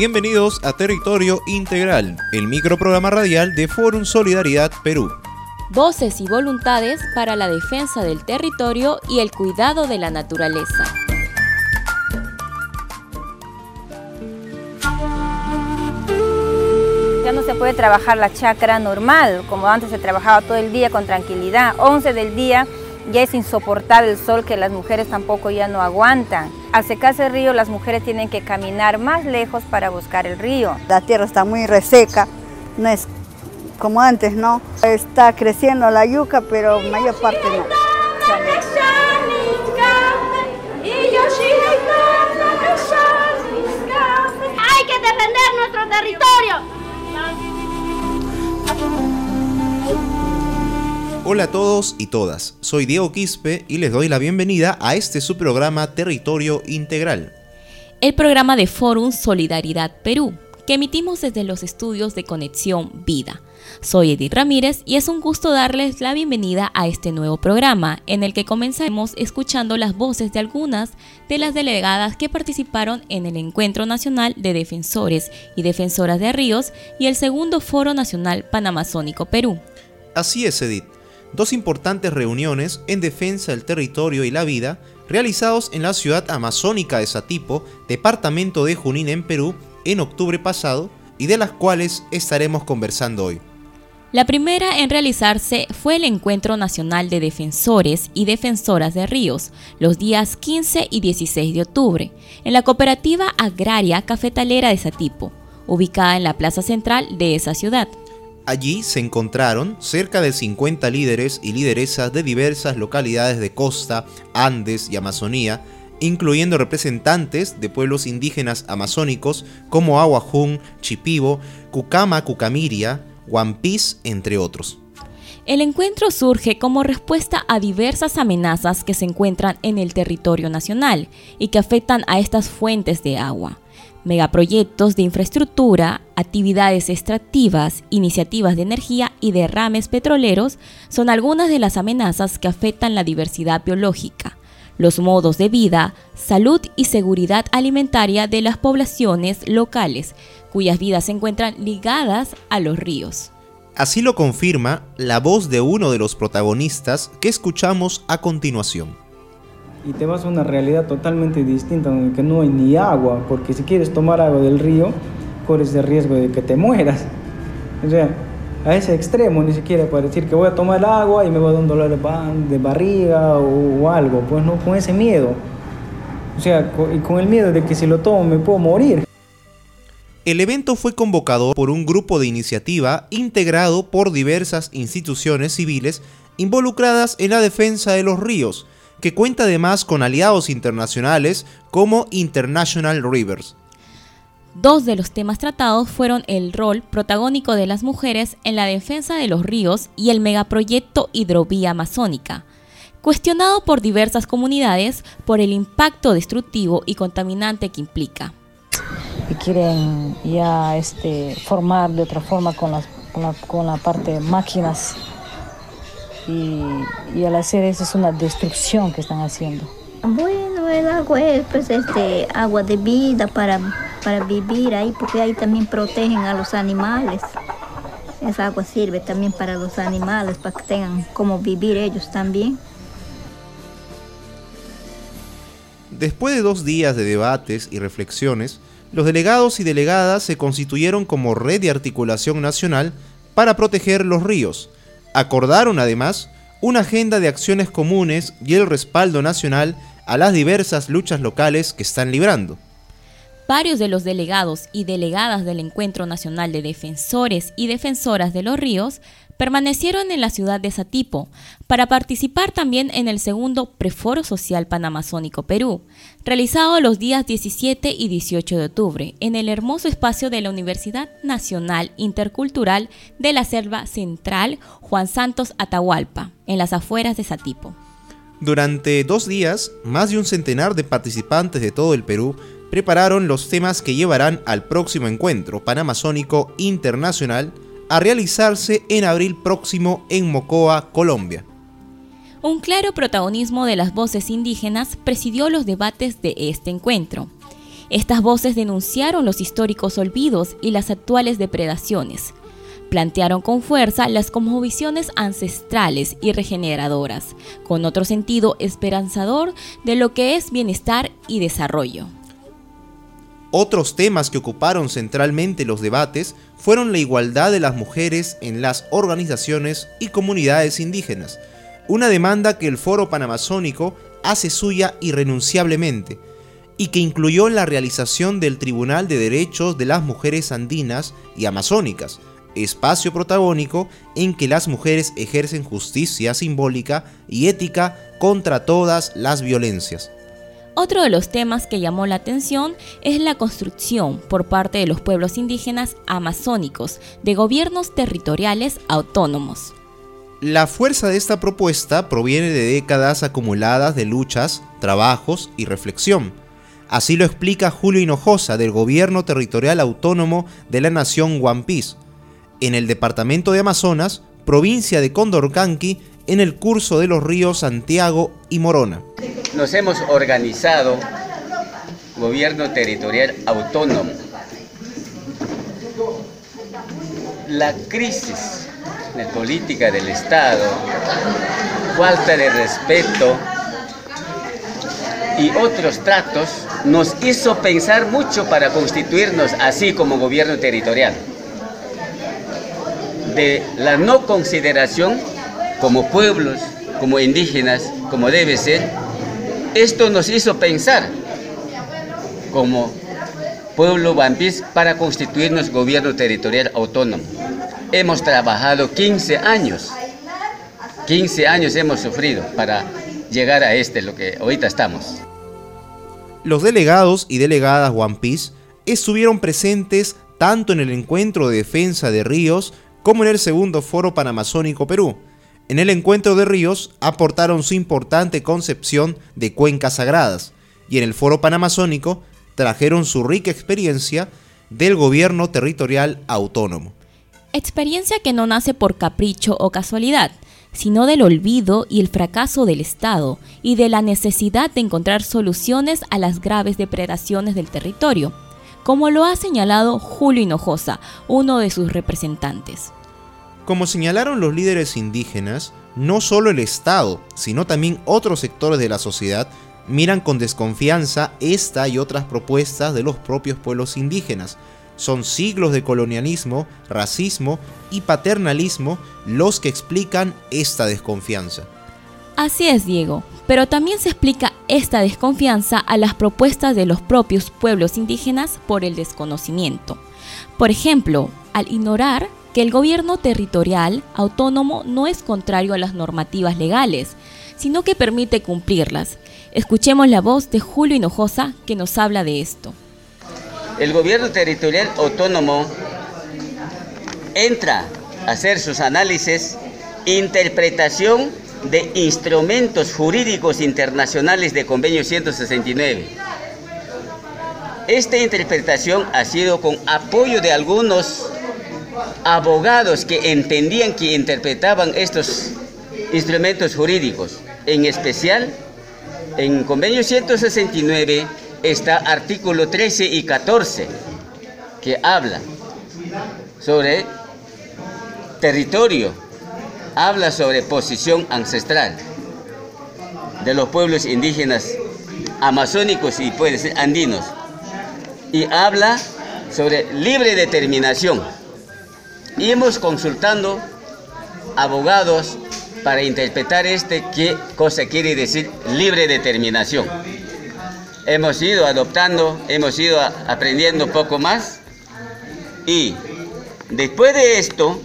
Bienvenidos a Territorio Integral, el microprograma radial de Forum Solidaridad Perú. Voces y voluntades para la defensa del territorio y el cuidado de la naturaleza. Ya no se puede trabajar la chacra normal, como antes se trabajaba todo el día con tranquilidad. 11 del día ya es insoportable el sol que las mujeres tampoco ya no aguantan. Al secarse el río, las mujeres tienen que caminar más lejos para buscar el río. La tierra está muy reseca, no es como antes, ¿no? Está creciendo la yuca, pero mayor parte no. Hay que defender nuestro territorio. Hola a todos y todas, soy Diego Quispe y les doy la bienvenida a este su programa Territorio Integral. El programa de Forum Solidaridad Perú, que emitimos desde los estudios de Conexión Vida. Soy Edith Ramírez y es un gusto darles la bienvenida a este nuevo programa, en el que comenzaremos escuchando las voces de algunas de las delegadas que participaron en el Encuentro Nacional de Defensores y Defensoras de Ríos y el segundo Foro Nacional Panamazónico Perú. Así es, Edith dos importantes reuniones en defensa del territorio y la vida realizados en la ciudad amazónica de Satipo, departamento de Junín en Perú, en octubre pasado y de las cuales estaremos conversando hoy. La primera en realizarse fue el Encuentro Nacional de Defensores y Defensoras de Ríos, los días 15 y 16 de octubre, en la Cooperativa Agraria Cafetalera de Satipo, ubicada en la plaza central de esa ciudad. Allí se encontraron cerca de 50 líderes y lideresas de diversas localidades de costa, Andes y Amazonía, incluyendo representantes de pueblos indígenas amazónicos como Aguajún, Chipibo, Cucama, Cucamiria, Huampis, entre otros. El encuentro surge como respuesta a diversas amenazas que se encuentran en el territorio nacional y que afectan a estas fuentes de agua megaproyectos de infraestructura, actividades extractivas, iniciativas de energía y derrames petroleros son algunas de las amenazas que afectan la diversidad biológica, los modos de vida, salud y seguridad alimentaria de las poblaciones locales, cuyas vidas se encuentran ligadas a los ríos. Así lo confirma la voz de uno de los protagonistas que escuchamos a continuación y te vas a una realidad totalmente distinta donde que no hay ni agua, porque si quieres tomar agua del río, corres el riesgo de que te mueras. O sea, a ese extremo ni siquiera para decir que voy a tomar agua y me va a dar un dolor de barriga o, algo, pues no, con ese miedo. O sea, y con el miedo de que si lo tomo me puedo morir. El evento fue convocado por un grupo de iniciativa integrado por diversas instituciones civiles involucradas en la defensa de los ríos, que cuenta además con aliados internacionales como International Rivers. Dos de los temas tratados fueron el rol protagónico de las mujeres en la defensa de los ríos y el megaproyecto Hidrovía Amazónica, cuestionado por diversas comunidades por el impacto destructivo y contaminante que implica. Y quieren ya este, formar de otra forma con, con, la, con la parte de máquinas y, al hacer eso es una destrucción que están haciendo. Bueno, el agua es pues, este, agua de vida para, para vivir ahí, porque ahí también protegen a los animales. Esa agua sirve también para los animales, para que tengan cómo vivir ellos también. Después de dos días de debates y reflexiones, los delegados y delegadas se constituyeron como red de articulación nacional para proteger los ríos, Acordaron además una agenda de acciones comunes y el respaldo nacional a las diversas luchas locales que están librando. Varios de los delegados y delegadas del Encuentro Nacional de Defensores y Defensoras de los Ríos permanecieron en la ciudad de Satipo para participar también en el segundo Preforo Social Panamazónico Perú, realizado los días 17 y 18 de octubre en el hermoso espacio de la Universidad Nacional Intercultural de la Selva Central Juan Santos Atahualpa, en las afueras de Satipo. Durante dos días, más de un centenar de participantes de todo el Perú prepararon los temas que llevarán al próximo encuentro panamazónico internacional a realizarse en abril próximo en Mocoa, Colombia. Un claro protagonismo de las voces indígenas presidió los debates de este encuentro. Estas voces denunciaron los históricos olvidos y las actuales depredaciones. Plantearon con fuerza las cosmovisiones ancestrales y regeneradoras, con otro sentido esperanzador de lo que es bienestar y desarrollo. Otros temas que ocuparon centralmente los debates fueron la igualdad de las mujeres en las organizaciones y comunidades indígenas, una demanda que el Foro Panamazónico hace suya irrenunciablemente, y que incluyó la realización del Tribunal de Derechos de las Mujeres Andinas y Amazónicas, espacio protagónico en que las mujeres ejercen justicia simbólica y ética contra todas las violencias. Otro de los temas que llamó la atención es la construcción por parte de los pueblos indígenas amazónicos de gobiernos territoriales autónomos. La fuerza de esta propuesta proviene de décadas acumuladas de luchas, trabajos y reflexión. Así lo explica Julio Hinojosa del Gobierno Territorial Autónomo de la Nación Huampis, en el departamento de Amazonas, provincia de Condorcanqui, en el curso de los ríos Santiago y Morona nos hemos organizado gobierno territorial autónomo. La crisis de política del Estado, falta de respeto y otros tratos nos hizo pensar mucho para constituirnos así como gobierno territorial. De la no consideración como pueblos, como indígenas, como debe ser, esto nos hizo pensar como pueblo bambís para constituirnos gobierno territorial autónomo. Hemos trabajado 15 años, 15 años hemos sufrido para llegar a este, lo que ahorita estamos. Los delegados y delegadas One Piece estuvieron presentes tanto en el encuentro de defensa de ríos como en el segundo foro panamazónico Perú, en el encuentro de ríos aportaron su importante concepción de cuencas sagradas y en el foro panamazónico trajeron su rica experiencia del gobierno territorial autónomo. Experiencia que no nace por capricho o casualidad, sino del olvido y el fracaso del Estado y de la necesidad de encontrar soluciones a las graves depredaciones del territorio, como lo ha señalado Julio Hinojosa, uno de sus representantes. Como señalaron los líderes indígenas, no solo el Estado, sino también otros sectores de la sociedad miran con desconfianza esta y otras propuestas de los propios pueblos indígenas. Son siglos de colonialismo, racismo y paternalismo los que explican esta desconfianza. Así es, Diego, pero también se explica esta desconfianza a las propuestas de los propios pueblos indígenas por el desconocimiento. Por ejemplo, al ignorar que el gobierno territorial autónomo no es contrario a las normativas legales, sino que permite cumplirlas. Escuchemos la voz de Julio Hinojosa que nos habla de esto. El gobierno territorial autónomo entra a hacer sus análisis, interpretación de instrumentos jurídicos internacionales de convenio 169. Esta interpretación ha sido con apoyo de algunos abogados que entendían que interpretaban estos instrumentos jurídicos. En especial, en convenio 169 está artículo 13 y 14 que habla sobre territorio, habla sobre posición ancestral de los pueblos indígenas amazónicos y puede ser andinos y habla sobre libre determinación y hemos consultando abogados para interpretar este qué cosa quiere decir libre determinación. Hemos ido adoptando, hemos ido aprendiendo poco más y después de esto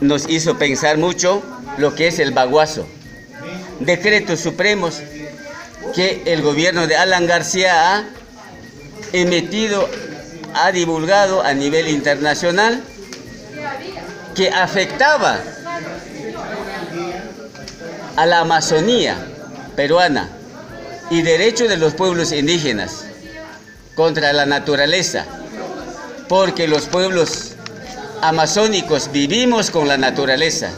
nos hizo pensar mucho lo que es el baguazo. Decretos supremos que el gobierno de Alan García ha emitido ha divulgado a nivel internacional que afectaba a la Amazonía peruana y derechos de los pueblos indígenas contra la naturaleza, porque los pueblos amazónicos vivimos con la naturaleza.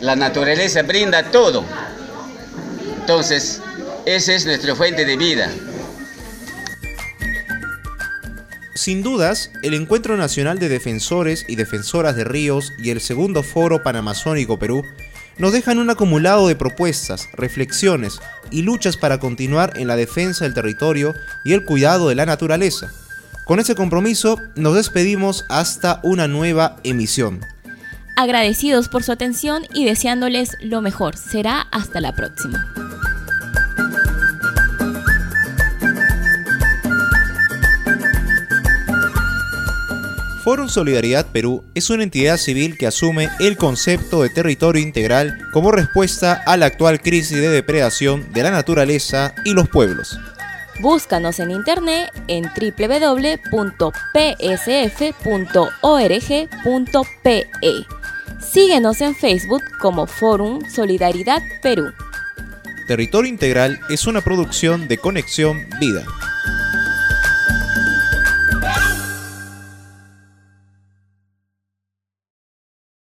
La naturaleza brinda todo. Entonces, esa es nuestra fuente de vida. Sin dudas, el Encuentro Nacional de Defensores y Defensoras de Ríos y el segundo Foro Panamazónico Perú nos dejan un acumulado de propuestas, reflexiones y luchas para continuar en la defensa del territorio y el cuidado de la naturaleza. Con ese compromiso nos despedimos hasta una nueva emisión. Agradecidos por su atención y deseándoles lo mejor. Será hasta la próxima. Forum Solidaridad Perú es una entidad civil que asume el concepto de territorio integral como respuesta a la actual crisis de depredación de la naturaleza y los pueblos. Búscanos en internet en www.psf.org.pe. Síguenos en Facebook como Forum Solidaridad Perú. Territorio Integral es una producción de Conexión Vida.